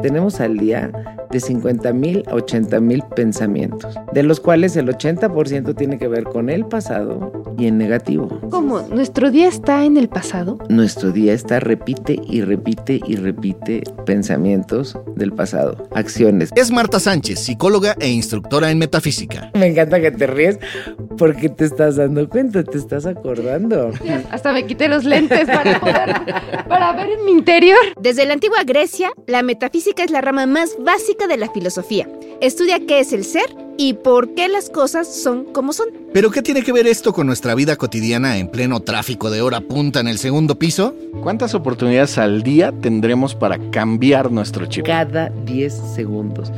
tenemos al día de 50 mil a 80 mil pensamientos, de los cuales el 80% tiene que ver con el pasado y en negativo. ¿Cómo? ¿Nuestro día está en el pasado? Nuestro día está repite y repite y repite pensamientos del pasado, acciones. Es Marta Sánchez, psicóloga e instructora en metafísica. Me encanta que te ríes porque te estás dando cuenta, te estás acordando. Hasta me quité los lentes para, poder, para ver en mi interior. Desde la antigua Grecia, la metafísica es la rama más básica de la filosofía. Estudia qué es el ser y por qué las cosas son como son. ¿Pero qué tiene que ver esto con nuestra vida cotidiana en pleno tráfico de hora punta en el segundo piso? ¿Cuántas oportunidades al día tendremos para cambiar nuestro chip? Cada 10 segundos.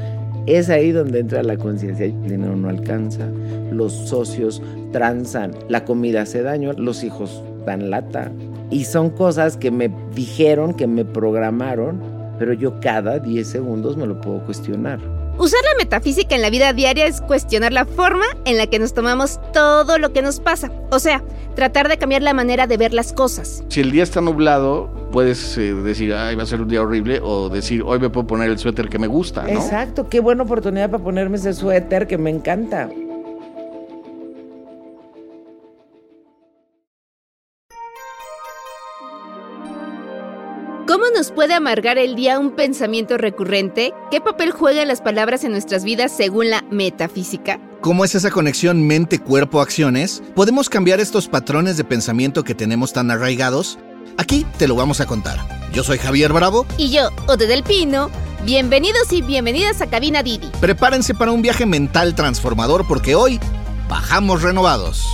Es ahí donde entra la conciencia. El dinero no alcanza, los socios transan, la comida hace daño, los hijos dan lata. Y son cosas que me dijeron, que me programaron, pero yo cada 10 segundos me lo puedo cuestionar. Usar la metafísica en la vida diaria es cuestionar la forma en la que nos tomamos todo lo que nos pasa. O sea, tratar de cambiar la manera de ver las cosas. Si el día está nublado, puedes eh, decir, ay, va a ser un día horrible, o decir, hoy me puedo poner el suéter que me gusta, ¿no? Exacto, qué buena oportunidad para ponerme ese suéter que me encanta. ¿Cómo nos puede amargar el día un pensamiento recurrente? ¿Qué papel juegan las palabras en nuestras vidas según la metafísica? ¿Cómo es esa conexión mente-cuerpo-acciones? ¿Podemos cambiar estos patrones de pensamiento que tenemos tan arraigados? Aquí te lo vamos a contar. Yo soy Javier Bravo. Y yo, Ode del Pino. Bienvenidos y bienvenidas a Cabina Didi. Prepárense para un viaje mental transformador porque hoy bajamos renovados.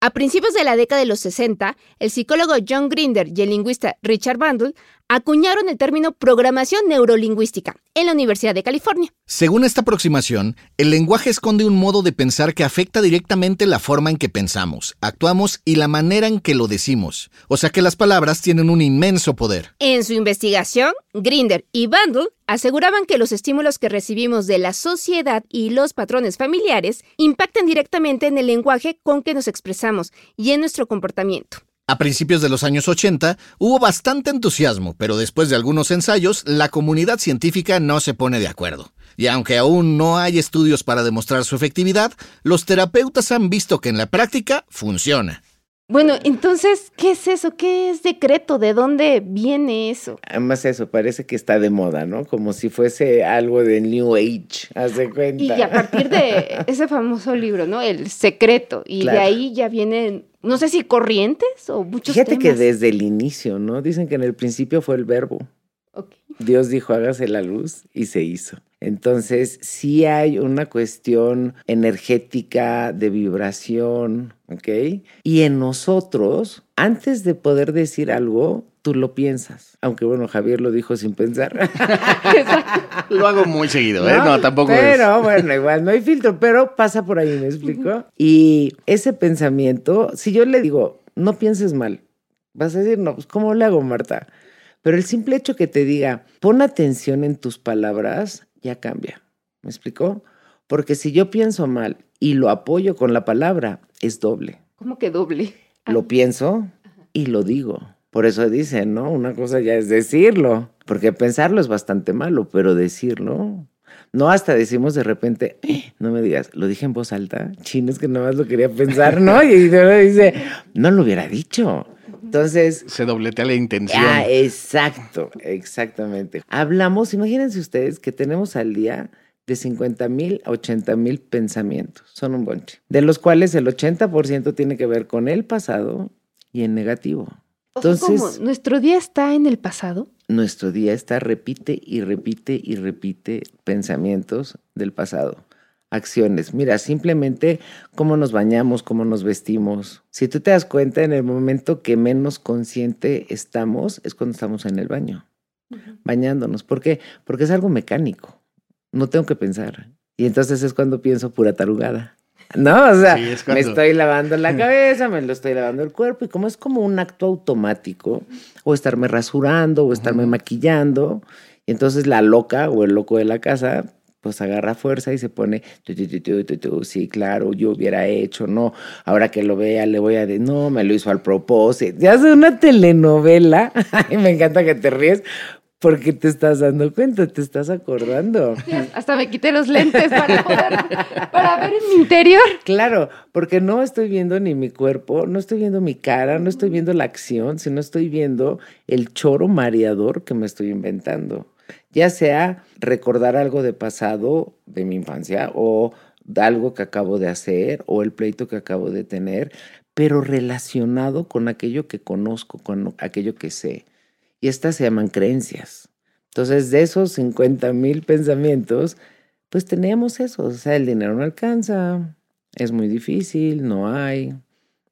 A principios de la década de los 60, el psicólogo John Grinder y el lingüista Richard Bandle acuñaron el término programación neurolingüística en la Universidad de California. Según esta aproximación, el lenguaje esconde un modo de pensar que afecta directamente la forma en que pensamos, actuamos y la manera en que lo decimos. O sea que las palabras tienen un inmenso poder. En su investigación, Grinder y Bandle aseguraban que los estímulos que recibimos de la sociedad y los patrones familiares impactan directamente en el lenguaje con que nos expresamos y en nuestro comportamiento. A principios de los años 80 hubo bastante entusiasmo, pero después de algunos ensayos, la comunidad científica no se pone de acuerdo. Y aunque aún no hay estudios para demostrar su efectividad, los terapeutas han visto que en la práctica funciona. Bueno, entonces, ¿qué es eso? ¿Qué es decreto? ¿De dónde viene eso? Además eso, parece que está de moda, ¿no? Como si fuese algo de New Age, haz de cuenta. Y a partir de ese famoso libro, ¿no? El secreto. Y Claro. de ahí ya vienen, no sé si corrientes o muchos Fíjate que temas. desde el inicio, ¿no? Dicen que en el principio fue el verbo. Dios dijo, hágase la luz y se hizo. Entonces, sí hay una cuestión energética de vibración, ¿ok? Y en nosotros, antes de poder decir algo, tú lo piensas. Aunque bueno, Javier lo dijo sin pensar. Lo hago muy seguido, ¿eh? ¿no? No, tampoco es. Pero bueno, igual no hay filtro, pero pasa por ahí, ¿me explico? Y ese pensamiento, si yo le digo, no pienses mal, vas a decir, no, pues ¿cómo le hago, Marta? Pero el simple hecho que te diga, pon atención en tus palabras, ya cambia. ¿Me explicó? Porque si yo pienso mal y lo apoyo con la palabra, es doble. ¿Cómo que doble? Ah, Lo pienso y lo digo. Por eso dicen, ¿no? Una cosa ya es decirlo, porque pensarlo es bastante malo, pero decirlo, no hasta decimos de repente, "Eh, no me digas, lo dije en voz alta, chino es que nada más lo quería pensar, ¿no? Y uno dice, no lo hubiera dicho. Entonces, Se dobletea la intención. ah, exacto, exactamente. Hablamos, imagínense ustedes que tenemos al día de 50 mil a 80 mil pensamientos, son un bonche, de los cuales el 80% tiene que ver con el pasado y en negativo. Sea, ¿cómo? Entonces, ¿Nuestro día está en el pasado? nuestro día está repite y repite y repite pensamientos del pasado, acciones. Mira, simplemente cómo nos bañamos, cómo nos vestimos. Si tú te das cuenta, en el momento que menos consciente estamos es cuando estamos en el baño, bañándonos. ¿Por qué? Porque es algo mecánico. No tengo que pensar. Y entonces es cuando pienso pura tarugada. No, o sea, Sí, es me estoy lavando la cabeza, me lo estoy lavando el cuerpo y como es como un acto automático, o estarme rasurando, o estarme maquillando, y entonces la loca o el loco de la casa, pues agarra fuerza y se pone, sí, claro, yo hubiera hecho, no, ahora que lo vea le voy a decir, no, me lo hizo al propósito. Ya hace una telenovela, y me encanta que te ríes, porque te estás dando cuenta, te estás acordando. Hasta me quité los lentes para, para ver en mi interior. Claro, porque no estoy viendo ni mi cuerpo, no estoy viendo mi cara, no estoy viendo la acción, sino estoy viendo el choro mareador que me estoy inventando. Ya sea recordar algo de pasado de mi infancia o algo que acabo de hacer o el pleito que acabo de tener, pero relacionado con aquello que conozco, con aquello que sé. Y estas se llaman creencias. Entonces, de esos 50 mil pensamientos, pues tenemos eso. O sea, el dinero no alcanza, es muy difícil, no hay,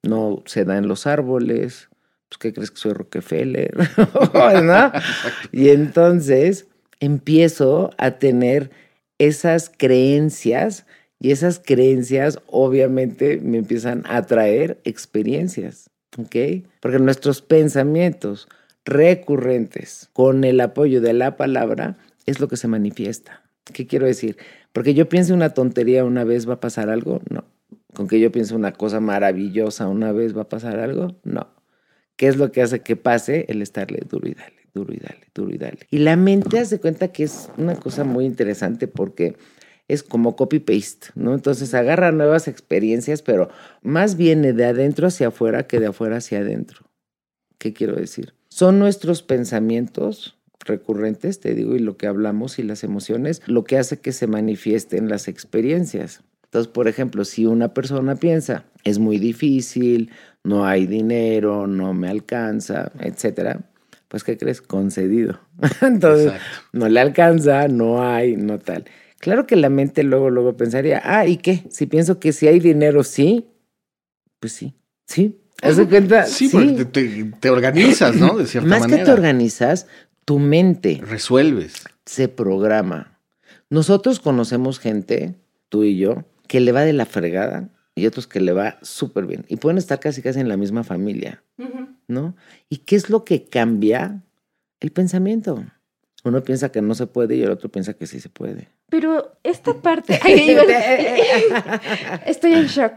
no se da en los árboles. Pues, ¿qué crees que soy Rockefeller? ¿No? y entonces empiezo a tener esas creencias y esas creencias obviamente me empiezan a traer experiencias, ¿ok? Porque nuestros pensamientos recurrentes con el apoyo de la palabra es lo que se manifiesta. ¿Qué quiero decir? Porque yo pienso una tontería una vez va a pasar algo, no. Con que yo piense una cosa maravillosa una vez va a pasar algo, no. ¿Qué es lo que hace que pase? El estarle duro y dale, duro y dale, duro y dale. Y la mente hace cuenta que es una cosa muy interesante porque es como copy-paste, ¿no? Entonces agarra nuevas experiencias, pero más viene de adentro hacia afuera que de afuera hacia adentro. ¿Qué quiero decir? Son nuestros pensamientos recurrentes, te digo, y lo que hablamos y las emociones, lo que hace que se manifiesten las experiencias. Entonces, por ejemplo, si una persona piensa, es muy difícil, no hay dinero, no me alcanza, etcétera, pues ¿qué crees? Concedido. Entonces, no le alcanza, no hay, no tal. Claro que la mente luego, luego pensaría, ah, ¿y qué? Si pienso que si hay dinero, sí, pues sí, sí, ¿Haz cuenta? Sí, porque te, organizas, ¿no? De cierta manera. Más que te organizas, tu mente. Resuelves. Se programa. Nosotros conocemos gente, tú y yo, que le va de la fregada y otros que le va súper bien. Y pueden estar casi casi en la misma familia, ¿no? ¿Y qué es lo que cambia? El pensamiento. Uno piensa que no se puede y el otro piensa que sí se puede. Pero esta parte... estoy en shock.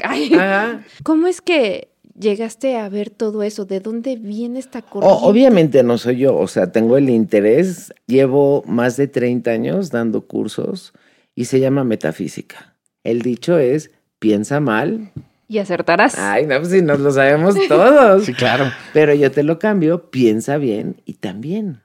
¿Cómo es que llegaste a ver todo eso? ¿De dónde viene esta corriente? obviamente no soy yo, o sea, tengo el interés, llevo más de 30 años dando cursos y se llama metafísica. El dicho es, piensa mal. Y acertarás. Ay, no, pues si nos lo sabemos todos. sí, claro. Pero yo te lo cambio, piensa bien y también.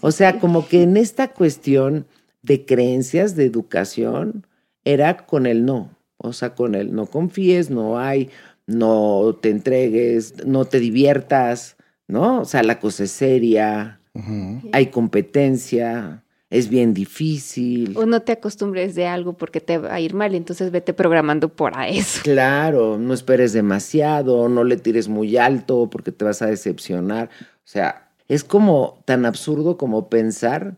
O sea, como que en esta cuestión de creencias, de educación, era con el no. O sea, con el no confíes, no hay, no te entregues, no te diviertas, ¿no? O sea, la cosa es seria, hay competencia, es bien difícil. O no te acostumbres de algo porque te va a ir mal, entonces vete programando por eso. Claro, no esperes demasiado, no le tires muy alto porque te vas a decepcionar. O sea, es como tan absurdo como pensar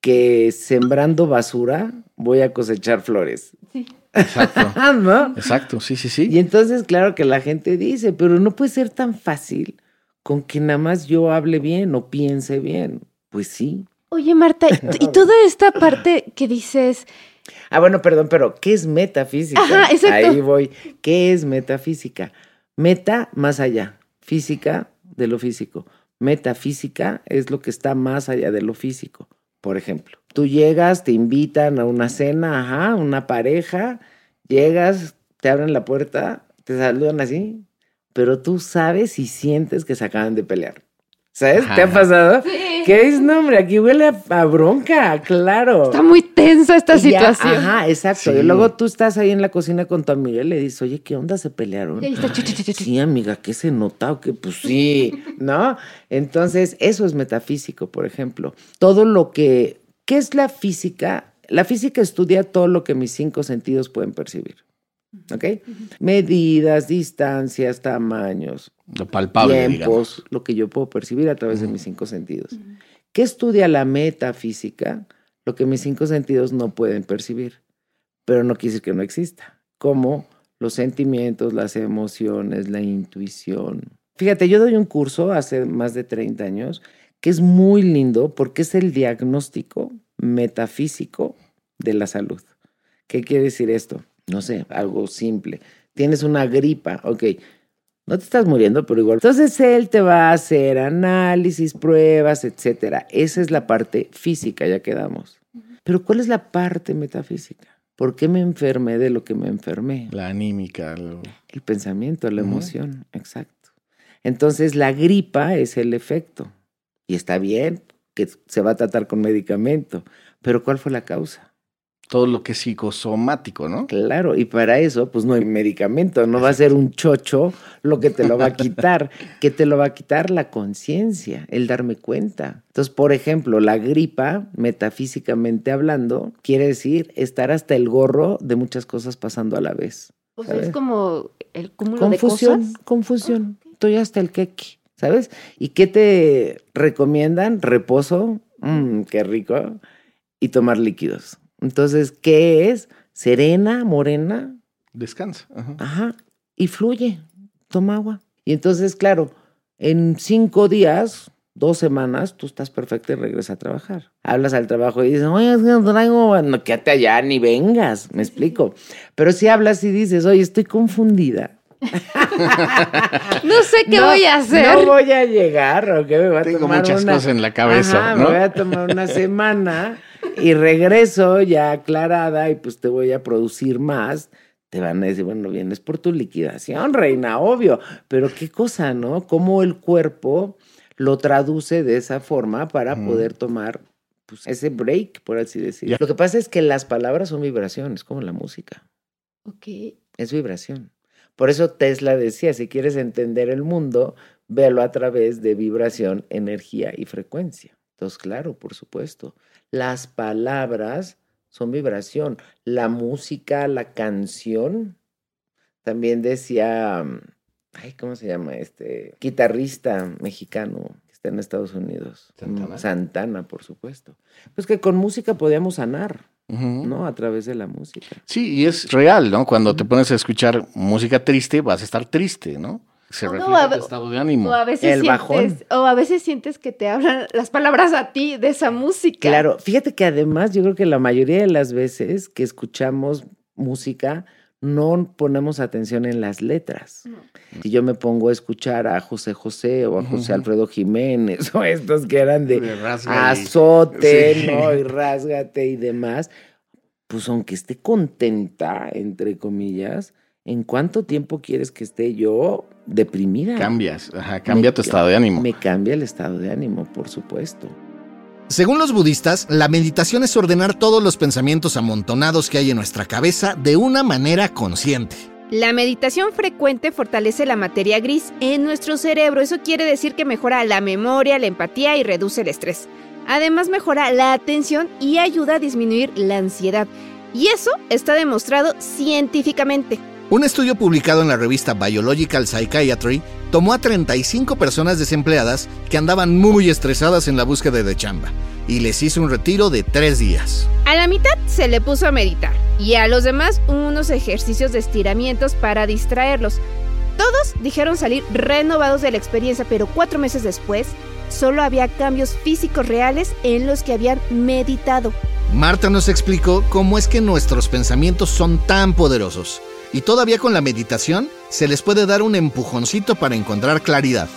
que sembrando basura voy a cosechar flores. Sí. Exacto. Exacto, sí, sí, sí. Y entonces, claro que la gente dice, pero no puede ser tan fácil con que nada más yo hable bien o piense bien. Pues sí. Oye, Marta, y toda esta parte que dices... Ah, bueno, perdón, pero ¿qué es metafísica? Ajá, exacto. Ahí voy. ¿Qué es metafísica? Meta, más allá. Física, de lo físico. Metafísica es lo que está más allá de lo físico. Por ejemplo, tú llegas, te invitan a una cena, ajá, una pareja, llegas, te abren la puerta, te saludan así, pero tú sabes y sientes que se acaban de pelear. ¿Sabes? ¿Te ha pasado? Sí. ¿Qué es? No, hombre, aquí huele a, bronca, claro. Está muy tensa esta situación. ajá, exacto. Y luego tú estás ahí en la cocina con tu amiga y le dices, oye, ¿qué onda? ¿Se pelearon? sí, amiga, ¿qué se nota? O que pues sí, ¿no? Entonces, eso es metafísico, por ejemplo. Todo lo que... ¿Qué es la física? La física estudia todo lo que mis cinco sentidos pueden percibir. ¿Ok? Medidas, distancias, tamaños. Lo palpable, tiempos, lo que yo puedo percibir a través de mis cinco sentidos. ¿Qué estudia la metafísica? Lo que mis cinco sentidos no pueden percibir. Pero no quiere decir que no exista. Como los sentimientos, las emociones, la intuición. Fíjate, yo doy un curso hace más de 30 años que es muy lindo porque es el diagnóstico metafísico de la salud. ¿Qué quiere decir esto? No sé, algo simple. Tienes una gripa, ok. No te estás muriendo, pero igual. Entonces él te va a hacer análisis, pruebas, etcétera. Esa es la parte física, ya quedamos. Pero ¿cuál es la parte metafísica? ¿Por qué me enfermé de lo que me enfermé? La anímica. El pensamiento, la emoción, exacto. Entonces la gripa es el efecto. Y está bien que se va a tratar con medicamento, pero ¿cuál fue la causa? Todo lo que es psicosomático, ¿no? Claro, y para eso, pues no hay medicamento, no va a ser un chocho lo que te lo va a quitar, que te lo va a quitar la conciencia, el darme cuenta. Entonces, por ejemplo, la gripa, metafísicamente hablando, quiere decir estar hasta el gorro de muchas cosas pasando a la vez. O sea, es como el cúmulo confusión, de cosas. Confusión, Estoy hasta el queque, ¿sabes? ¿Y qué te recomiendan? Reposo, mmm, qué rico, y tomar líquidos. Entonces, ¿qué es? Serena, morena. Descansa. Ajá. Y fluye. Toma agua. Y entonces, claro, en cinco días, dos semanas, tú estás perfecto y regresas a trabajar. Hablas al trabajo y dices, oye, es que no traigo, no, quédate allá, ni vengas, me explico. Pero si hablas y dices, oye, estoy confundida. no sé qué voy a hacer. No voy a llegar, ¿o qué me va a Tengo muchas cosas en la cabeza. Me voy a tomar una semana y regreso ya aclarada y pues te voy a producir más, te van a decir, bueno, vienes por tu liquidación, reina, obvio, pero qué cosa, ¿no? Cómo el cuerpo lo traduce de esa forma para poder tomar pues, ese break, por así decirlo. Lo que pasa es que las palabras son vibraciones, como la música. Ok. Es vibración. Por eso Tesla decía, si quieres entender el mundo, véalo a través de vibración, energía y frecuencia. Entonces, claro, por supuesto. Las palabras son vibración. La música, la canción. También decía, mm, ay, ¿cómo se llama? Este guitarrista mexicano que está en Estados Unidos. Santana. Santana, por supuesto. Pues que con música podíamos sanar. ¿no? A través de la música. Sí, y es real, ¿no? Cuando te pones a escuchar música triste, vas a estar triste, ¿no? Se refleja tu estado de ánimo. O a veces el bajón. O a veces sientes que te hablan las palabras a ti de esa música. Claro, fíjate que además yo creo que la mayoría de las veces que escuchamos música no ponemos atención en las letras. Si yo me pongo a escuchar a José José o a José Alfredo Jiménez o estos que eran de, azote, ¿no? Y rásgate y demás, pues aunque esté contenta, entre comillas, ¿en cuánto tiempo quieres que esté yo deprimida? Cambias, ajá, cambia tu estado de ánimo. Me cambia el estado de ánimo, por supuesto. Según los budistas, la meditación es ordenar todos los pensamientos amontonados que hay en nuestra cabeza de una manera consciente. La meditación frecuente fortalece la materia gris en nuestro cerebro. Eso quiere decir que mejora la memoria, la empatía y reduce el estrés. Además mejora la atención y ayuda a disminuir la ansiedad. Y eso está demostrado científicamente. Un estudio publicado en la revista Biological Psychiatry tomó a 35 personas desempleadas que andaban muy estresadas en la búsqueda de chamba y les hizo un retiro de tres días. A la mitad se le puso a meditar y a los demás unos ejercicios de estiramientos para distraerlos. Todos dijeron salir renovados de la experiencia, pero cuatro meses después solo había cambios físicos reales en los que habían meditado. Marta nos explicó cómo es que nuestros pensamientos son tan poderosos y todavía con la meditación se les puede dar un empujoncito para encontrar claridad.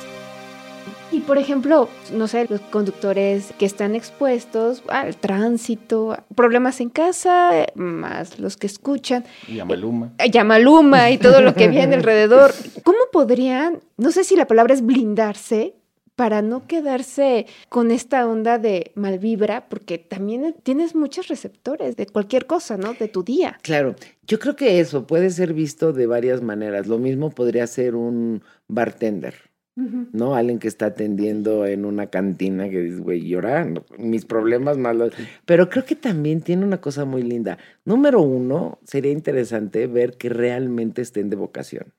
Y por ejemplo, no sé, los conductores que están expuestos al tránsito, problemas en casa, más los que escuchan. Yamaluma. Eh, Yamaluma y todo lo que viene alrededor. ¿Cómo podrían, no sé si la palabra es blindarse, para no quedarse con esta onda de mal vibra, porque también tienes muchos receptores de cualquier cosa, ¿no? De tu día. Claro, yo creo que eso puede ser visto de varias maneras. Lo mismo podría ser un bartender. ¿no? Alguien que está atendiendo en una cantina que dice, güey, llorando, mis problemas malos. Pero creo que también tiene una cosa muy linda. Número uno, sería interesante ver que realmente estén de vocación.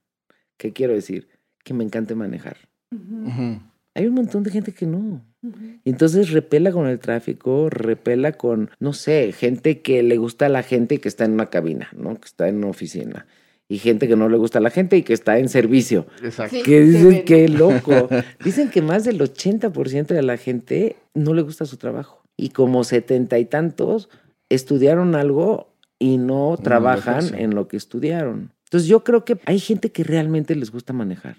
¿Qué quiero decir? Que me encante manejar hay un montón de gente que no. Entonces repela con el tráfico, repela con, no sé, gente que le gusta a la gente y que está en una cabina, ¿no? Que está en una oficina. Y gente que no le gusta a la gente y que está en servicio. Exacto. que dicen, qué loco. dicen que más del 80% de la gente no le gusta su trabajo. Y como setenta y tantos estudiaron algo y no trabajan en lo que estudiaron. Entonces yo creo que hay gente que realmente les gusta manejar.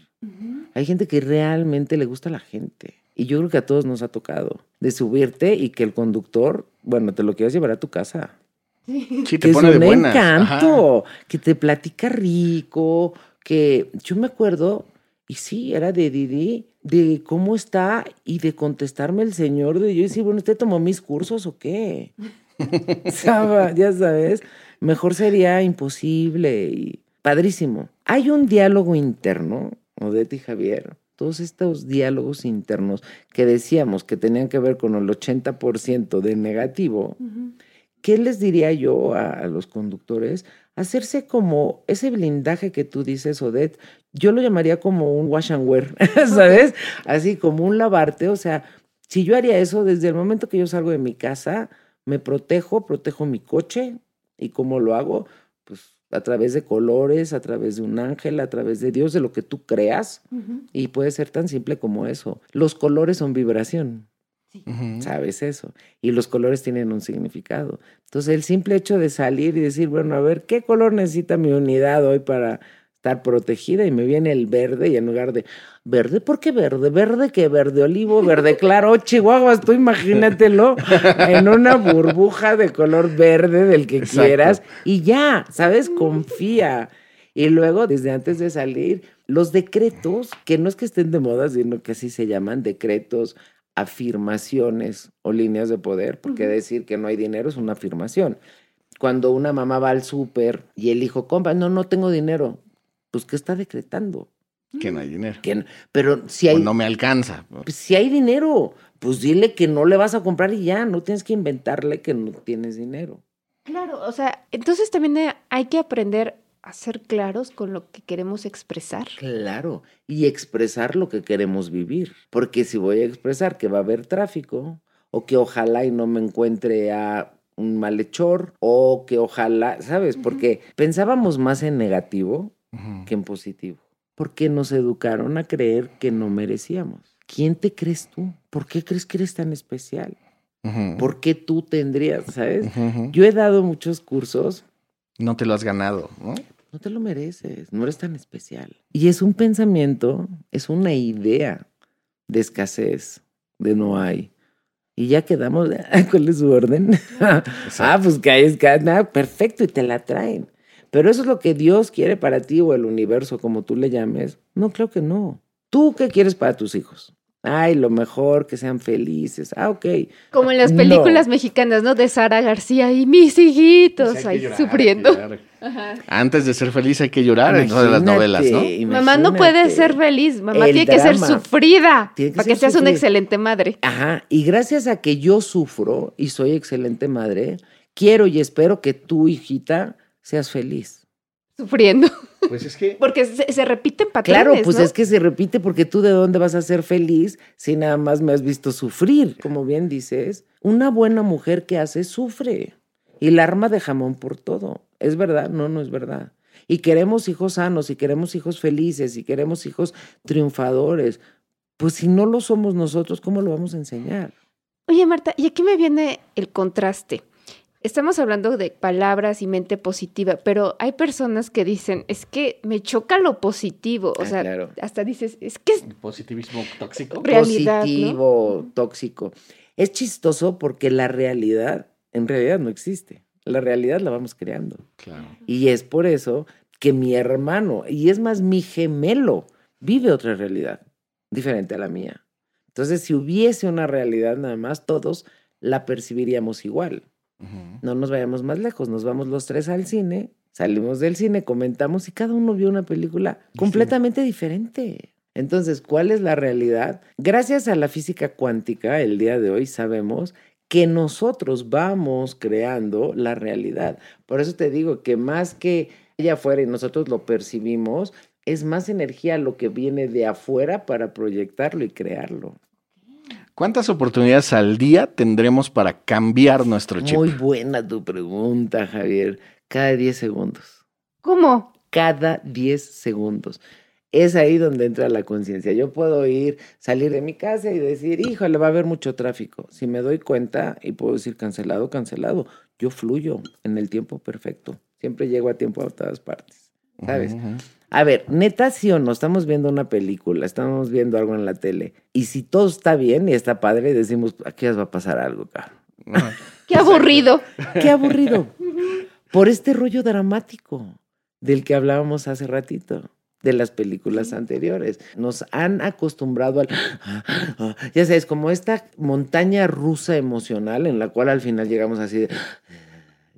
Hay gente que realmente le gusta a la gente. Y yo creo que a todos nos ha tocado de subirte y que el conductor, bueno, te lo quieras llevar a tu casa. Sí, te que pone es un de encanto, que te platica rico, que yo me acuerdo, y sí, era de Didi, de cómo está y de contestarme el señor, de yo decir, bueno, ¿usted tomó mis cursos o qué? ya sabes, mejor sería imposible y padrísimo. Hay un diálogo interno, Odette y Javier, todos estos diálogos internos que decíamos que tenían que ver con el 80% de negativo, ¿qué les diría yo a, los conductores? Hacerse como ese blindaje que tú dices, Odette, yo lo llamaría como un wash and wear, ¿sabes? Así como un lavarte, o sea, si yo haría eso desde el momento que yo salgo de mi casa, me protejo, protejo mi coche y cómo lo hago, pues a través de colores, a través de un ángel, a través de Dios, de lo que tú creas. Y puede ser tan simple como eso. Los colores son vibración. ¿Sabes eso? Y los colores tienen un significado. Entonces, el simple hecho de salir y decir, bueno, a ver, ¿qué color necesita mi unidad hoy para estar protegida? Y me viene el verde y en lugar de, ¿verde? ¿Por qué verde? ¿Verde qué? ¿Verde olivo? ¿Verde claro? Chihuahua, tú imagínatelo en una burbuja de color verde del que quieras y ya, ¿sabes? Confía. Y luego, desde antes de salir, los decretos, que no es que estén de moda, sino que así se llaman decretos afirmaciones o líneas de poder, porque decir que no hay dinero es una afirmación. Cuando una mamá va al súper y el hijo compra, no, no tengo dinero, pues ¿qué está decretando? Que no hay dinero. pero si hay... no me alcanza. Pues, si hay dinero, pues dile que no le vas a comprar y ya, no tienes que inventarle que no tienes dinero. Claro, o sea, entonces también hay que aprender a ser claros con lo que queremos expresar. Claro, y expresar lo que queremos vivir. Porque si voy a expresar que va a haber tráfico, o que ojalá y no me encuentre a un malhechor, o que ojalá, ¿sabes? Porque pensábamos más en negativo que en positivo. Porque nos educaron a creer que no merecíamos. ¿Quién te crees tú? ¿Por qué crees que eres tan especial? ¿Por qué tú tendrías, sabes? Yo he dado muchos cursos. No te lo has ganado, ¿no? no te lo mereces, no eres tan especial. Y es un pensamiento, es una idea de escasez, de no hay. Y ya quedamos, ¿cuál es su orden? ah, pues que hay escasez, perfecto, y te la traen. Pero eso es lo que Dios quiere para ti o el universo, como tú le llames. No, creo que no. ¿Tú qué quieres para tus hijos? Ay, lo mejor, que sean felices. Ah, ok. Como en las películas mexicanas, ¿no? De Sara García y mis hijitos pues ahí sufriendo. Antes de ser feliz hay que llorar en todas las novelas, ¿no? Mamá no puede ser feliz, mamá tiene que ser sufrida para que seas una excelente madre. Ajá, y gracias a que yo sufro y soy excelente madre, quiero y espero que tu hijita seas feliz. Sufriendo. Pues es que. Porque se, se repiten patrones. Claro, pues es que se repite porque tú de dónde vas a ser feliz si nada más me has visto sufrir. Como bien dices, una buena mujer que hace sufre y la arma de jamón por todo. ¿Es verdad? No, no es verdad. Y queremos hijos sanos, y queremos hijos felices, y queremos hijos triunfadores. Pues si no lo somos nosotros, ¿cómo lo vamos a enseñar? Oye, Marta, y aquí me viene el contraste. Estamos hablando de palabras y mente positiva, pero hay personas que dicen, es que me choca lo positivo. O ah, sea, hasta dices, es que es... Positivismo tóxico. Positivo, tóxico. Es chistoso porque la realidad, en realidad no existe. La realidad la vamos creando. Claro. Y es por eso que mi hermano, y es más mi gemelo, vive otra realidad diferente a la mía. Entonces, si hubiese una realidad nada más, todos la percibiríamos igual. No nos vayamos más lejos, nos vamos los tres al cine, salimos del cine, comentamos y cada uno vio una película completamente diferente. Entonces, ¿cuál es la realidad? Gracias a la física cuántica, el día de hoy sabemos que nosotros vamos creando la realidad. Por eso te digo que más que allá afuera y nosotros lo percibimos, es más energía lo que viene de afuera para proyectarlo y crearlo. ¿Cuántas oportunidades al día tendremos para cambiar nuestro chip? Muy buena tu pregunta, Javier. Cada 10 segundos. ¿Cómo? Cada 10 segundos. Es ahí donde entra la conciencia. Yo puedo ir, salir de mi casa y decir, híjole, va a haber mucho tráfico. Si me doy cuenta y puedo decir cancelado, cancelado, yo fluyo en el tiempo perfecto. Siempre llego a tiempo a todas partes, ¿sabes? A ver, neta, sí o no, estamos viendo una película, estamos viendo algo en la tele, y si todo está bien y está padre, decimos, aquí va a pasar algo, cabrón. Qué aburrido. Qué aburrido. Por este rollo dramático del que hablábamos hace ratito de las películas anteriores. Nos han acostumbrado al... Ya sabes, como esta montaña rusa emocional en la cual al final llegamos así de...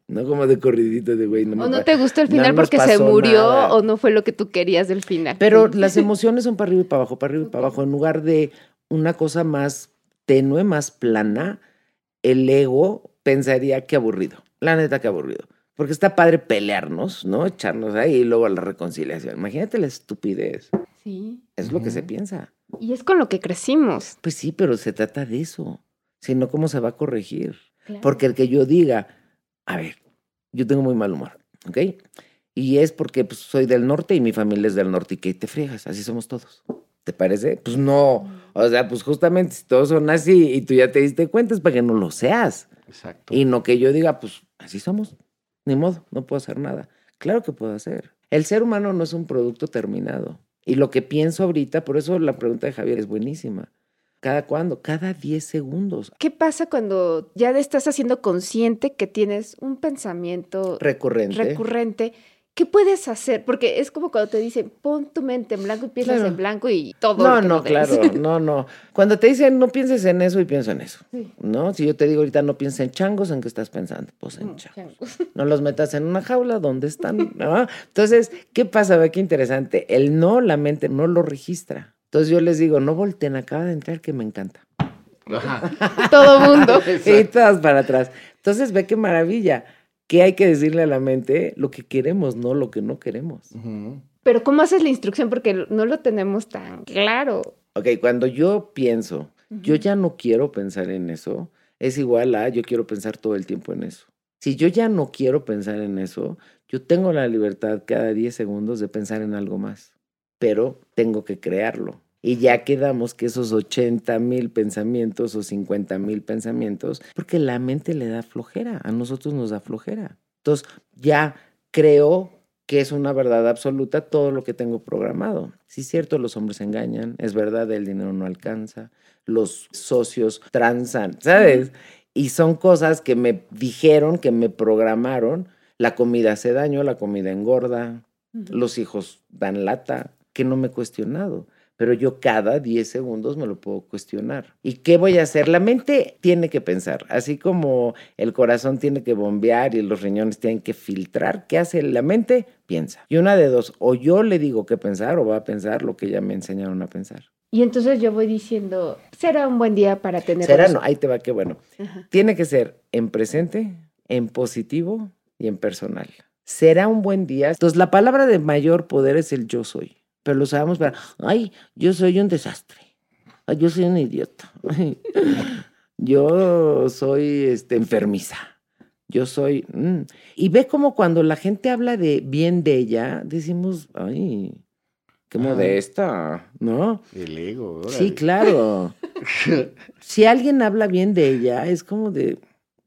No como de corridito de güey. No o no te gustó el final porque se murió o no fue lo que tú querías del final. Pero las emociones son para arriba y para abajo, para arriba y para abajo. En lugar de una cosa más tenue, más plana, el ego pensaría que aburrido. La neta que aburrido. Porque está padre pelearnos, ¿no? Echarnos ahí y luego a la reconciliación. Imagínate la estupidez. Sí. Es lo que se piensa. Y es con lo que crecimos. Pues sí, pero se trata de eso. Si no, ¿cómo se va a corregir? Porque el que yo diga, a ver, yo tengo muy mal humor, ¿ok? Y es porque pues, soy del norte y mi familia es del norte y que te friegas, así somos todos. ¿Te parece? Pues no. O sea, pues justamente si todos son así y tú ya te diste cuenta es para que no lo seas. Exacto. Y no que yo diga, pues así somos. Ni modo, no puedo hacer nada. Claro que puedo hacer. El ser humano no es un producto terminado. Y lo que pienso ahorita, por eso la pregunta de Javier es buenísima. ¿Cada cuándo? Cada 10 segundos. ¿Qué pasa cuando ya estás haciendo consciente que tienes un pensamiento recurrente? recurrente ¿qué puedes hacer? Porque es como cuando te dicen, pon tu mente en blanco y piensas en blanco y todo. No, no, claro, no, no. Cuando te dicen, no pienses en eso y pienso en eso, ¿no? Si yo te digo ahorita, no pienses en changos, ¿en qué estás pensando? Pues en mm, changos. No los metas en una jaula, ¿dónde están? Entonces, ¿qué pasa? Ve qué interesante. El no, la mente no lo registra. Entonces yo les digo, no volteen, acaba de entrar que me encanta. Todo mundo. y todas para atrás. Entonces, ve qué maravilla que hay que decirle a la mente lo que queremos, no lo que no queremos. Pero ¿cómo haces la instrucción? Porque no lo tenemos tan claro. Ok, cuando yo pienso, yo ya no quiero pensar en eso, es igual a yo quiero pensar todo el tiempo en eso. Si yo ya no quiero pensar en eso, yo tengo la libertad cada 10 segundos de pensar en algo más, pero tengo que crearlo. Y ya quedamos que esos 80 mil pensamientos o 50 mil pensamientos, porque la mente le da flojera, a nosotros nos da flojera. Entonces ya creo que es una verdad absoluta todo lo que tengo programado. Sí es cierto, los hombres engañan, es verdad, el dinero no alcanza, los socios transan, ¿sabes? Y son cosas que me dijeron, que me programaron. La comida hace daño, la comida engorda, los hijos dan lata, que no me he cuestionado pero yo cada 10 segundos me lo puedo cuestionar. ¿Y qué voy a hacer? La mente tiene que pensar, así como el corazón tiene que bombear y los riñones tienen que filtrar. ¿Qué hace la mente? Piensa. Y una de dos, o yo le digo qué pensar o va a pensar lo que ya me enseñaron a pensar. Y entonces yo voy diciendo, será un buen día para tener... Será, no, ahí te va, qué bueno. Tiene que ser en presente, en positivo y en personal. Será un buen día. Entonces la palabra de mayor poder es el yo soy pero lo sabemos para, ay, yo soy un desastre, ay, yo soy un idiota, yo soy este, enfermiza, yo soy... Mm". Y ve como cuando la gente habla de bien de ella, decimos, ay, qué modesta, ¿no? El ego. Sí, claro. si alguien habla bien de ella, es como de,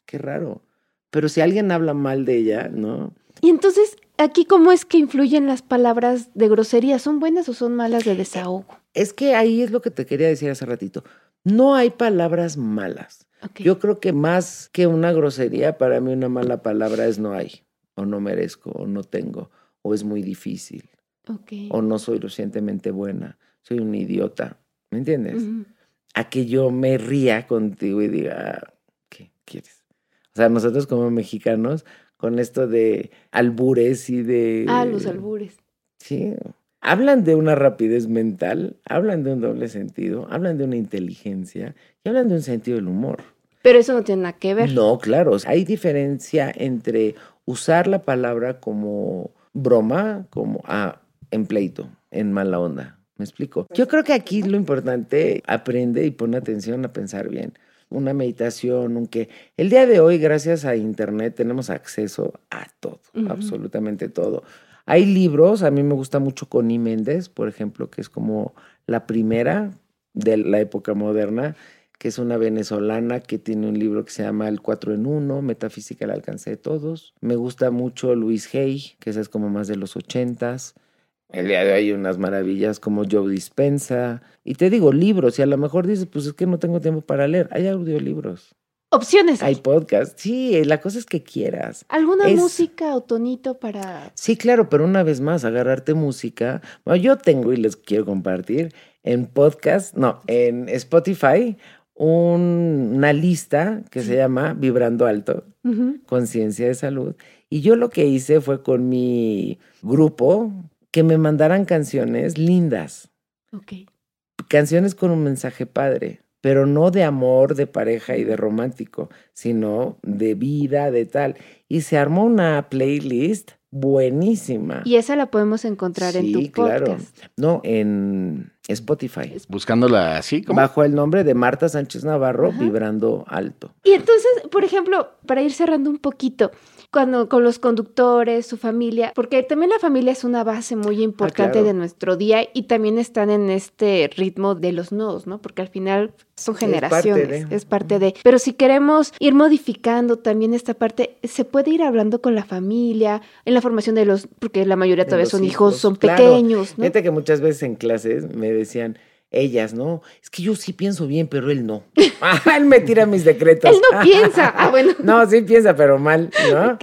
qué raro. Pero si alguien habla mal de ella, ¿no? Y entonces, aquí, ¿cómo es que influyen las palabras de grosería? ¿Son buenas o son malas de desahogo? Es que ahí es lo que te quería decir hace ratito. No hay palabras malas. Yo creo que más que una grosería, para mí una mala palabra es no hay, o no merezco, o no tengo, o es muy difícil, o no soy lo suficientemente buena, soy un idiota. ¿Me entiendes? A que yo me ría contigo y diga, ¿qué quieres? O sea, nosotros como mexicanos con esto de albures y de... Ah, los albures. Sí. Hablan de una rapidez mental, hablan de un doble sentido, hablan de una inteligencia y hablan de un sentido del humor. Pero eso no tiene nada que ver. No, claro. Hay diferencia entre usar la palabra como broma, como ah, en pleito, en mala onda. ¿Me explico? Yo creo que aquí lo importante, aprende y pone atención a pensar bien una meditación, un que el día de hoy, gracias a Internet, tenemos acceso a todo, absolutamente todo. Hay libros, a mí me gusta mucho Connie Méndez, por ejemplo, que es como la primera de la época moderna, que es una venezolana que tiene un libro que se llama El 4 en 1, Metafísica al alcance de todos. Me gusta mucho Luis Hay, que es como más de los ochentas. El día de hoy hay unas maravillas como Joe Dispensa. Y te digo, libros, y a lo mejor dices, pues es que no tengo tiempo para leer. Hay audiolibros. Opciones. Hay podcast. Sí, la cosa es que quieras. ¿Alguna música o tonito para...? Sí, claro, pero una vez más, agarrarte música. Bueno, yo tengo y les quiero compartir en podcast, no, en Spotify, una lista que se llama Vibrando Alto, Conciencia de Salud. Y yo lo que hice fue con mi grupo que me mandaran canciones lindas. Ok. Canciones con un mensaje padre, pero no de amor, de pareja y de romántico, sino de vida, de tal. Y se armó una playlist buenísima. Y esa la podemos encontrar en tu podcast. Claro. No, en Spotify. Buscándola así como. Bajo el nombre de Marta Sánchez Navarro, Vibrando Alto. Y entonces, por ejemplo, para ir cerrando un poquito, cuando con los conductores, su familia, porque también la familia es una base muy ah, importante de nuestro día y también están en este ritmo de los nodos, ¿no? Porque al final son generaciones, es parte de. Pero si queremos ir modificando también esta parte, se puede ir hablando con la familia, en la formación de los, porque la mayoría todavía son hijos, son pequeños, ¿no? Fíjate que muchas veces en clases me decían, ellas, ¿no? Es que yo sí pienso bien, pero él no. Ah, él me tira mis decretos. él no piensa. Ah, bueno. No, sí piensa, pero mal, ¿no?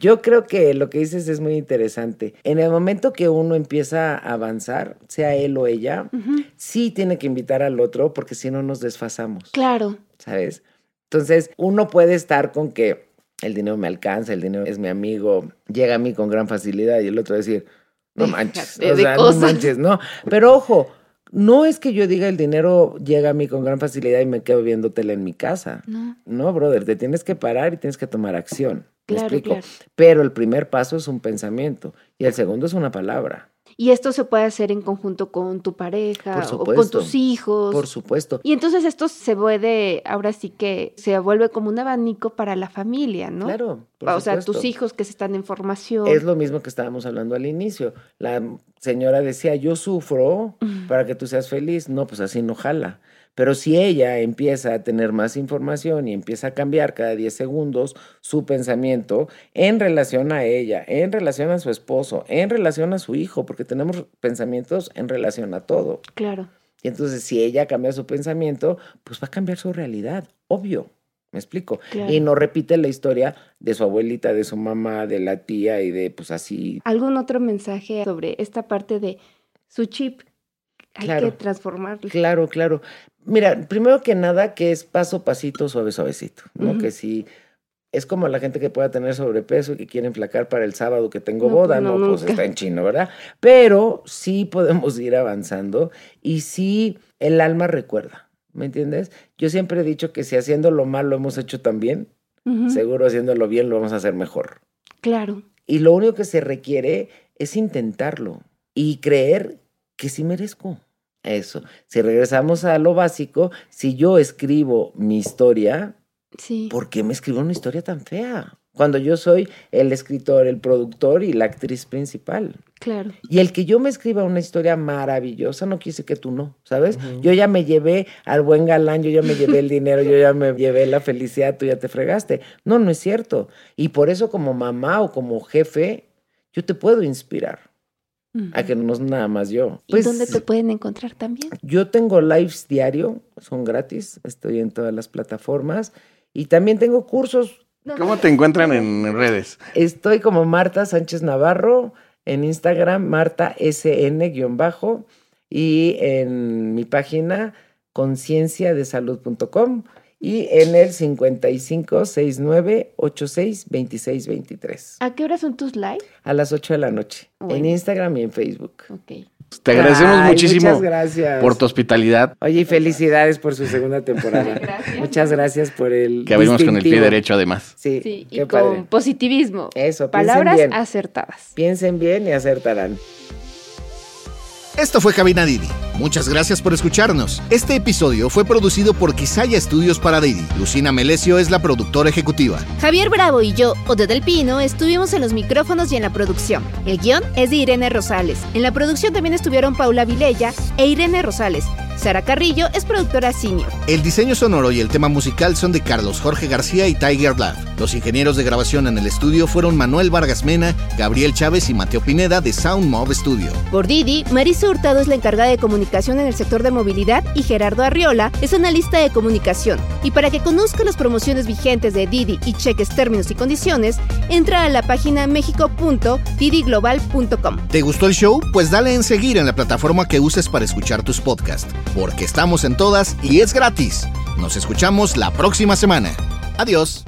Yo creo que lo que dices es muy interesante. En el momento que uno empieza a avanzar, sea él o ella, sí tiene que invitar al otro porque si no nos desfasamos. Claro. ¿Sabes? Entonces, uno puede estar con que el dinero me alcanza, el dinero es mi amigo, llega a mí con gran facilidad y el otro decir, no manches, o sea, no manches, no. Pero ojo, no es que yo diga el dinero llega a mí con gran facilidad y me quedo viendo tele en mi casa. No. No, brother, te tienes que parar y tienes que tomar acción. Claro, explico? Pero el primer paso es un pensamiento y el segundo es una palabra. Y esto se puede hacer en conjunto con tu pareja o con tus hijos. Por supuesto. Y entonces esto se puede, ahora sí que se vuelve como un abanico para la familia, ¿no? Claro. o sea, tus hijos que se están en formación. Es lo mismo que estábamos hablando al inicio. La señora decía, yo sufro para que tú seas feliz. No, pues así no jala. Pero si ella empieza a tener más información y empieza a cambiar cada 10 segundos su pensamiento en relación a ella, en relación a su esposo, en relación a su hijo, porque tenemos pensamientos en relación a todo. Claro. Y entonces si ella cambia su pensamiento, pues va a cambiar su realidad, obvio. ¿Me explico? Y no repite la historia de su abuelita, de su mamá, de la tía y de pues así. ¿Algún otro mensaje sobre esta parte de su chip? Hay que transformarlo. Claro, claro. Mira, primero que nada, que es paso pasito, suave, suavecito, ¿no? Que si es como la gente que pueda tener sobrepeso y que quiere enflacar para el sábado que tengo boda, no, pues está en chino, ¿verdad? Pero sí podemos ir avanzando y sí el alma recuerda, ¿me entiendes? Yo siempre he dicho que si haciendo lo mal lo hemos hecho también, seguro haciéndolo bien lo vamos a hacer mejor. Claro. Y lo único que se requiere es intentarlo y creer que sí merezco. Eso. Si regresamos a lo básico, si yo escribo mi historia, ¿por qué me escribo una historia tan fea? Cuando yo soy el escritor, el productor y la actriz principal. Claro. Y el que yo me escriba una historia maravillosa no decir que tú no, ¿sabes? Yo ya me llevé al buen galán, yo ya me llevé el dinero, yo ya me llevé la felicidad, tú ya te fregaste. No, no es cierto. Y por eso como mamá o como jefe, yo te puedo inspirar a que no es nada más yo. ¿Y dónde pues te pueden encontrar también? Yo tengo lives diario, son gratis, estoy en todas las plataformas y también tengo cursos. ¿Cómo te encuentran en redes? Estoy como Marta Sánchez Navarro en Instagram, Marta SN-bajo y en mi página concienciadesalud.com y en el 55 69 86 26 23. ¿A qué hora son tus lives? A las 8 de la noche, en Instagram y en Facebook. Ok. Te agradecemos muchísimo por tu hospitalidad. Oye, y felicidades por su segunda temporada. gracias. Muchas gracias por el. Que abrimos con el pie derecho, además. Sí, y con positivismo. Eso, Palabras acertadas. Piensen bien y acertarán. Esto fue Cabina Didi. Muchas gracias por escucharnos. Este episodio fue producido por Quisaya Estudios para Didi. Lucina Melesio es la productora ejecutiva. Javier Bravo y yo, Ode del Pino, estuvimos en los micrófonos y en la producción. El guion es de Irene Rosales. En la producción también estuvieron Paula Vilella e Irene Rosales. Sara Carrillo es productora senior. El diseño sonoro y el tema musical son de Carlos Jorge García y Tiger Love. Los ingenieros de grabación en el estudio fueron Manuel Vargas Mena, Gabriel Chávez y Mateo Pineda de Sound Mob Studio. Por Didi, Marisa Hurtado es la encargada de comunicación en el sector de movilidad y Gerardo Arriola es analista de comunicación. Y para que conozca las promociones vigentes de Didi y cheques términos y condiciones, entra a la página mexico.didiglobal.com. ¿Te gustó el show? Pues dale en seguir en la plataforma que uses para escuchar tus podcasts, porque estamos en todas y es gratis. Nos escuchamos la próxima semana. Adiós.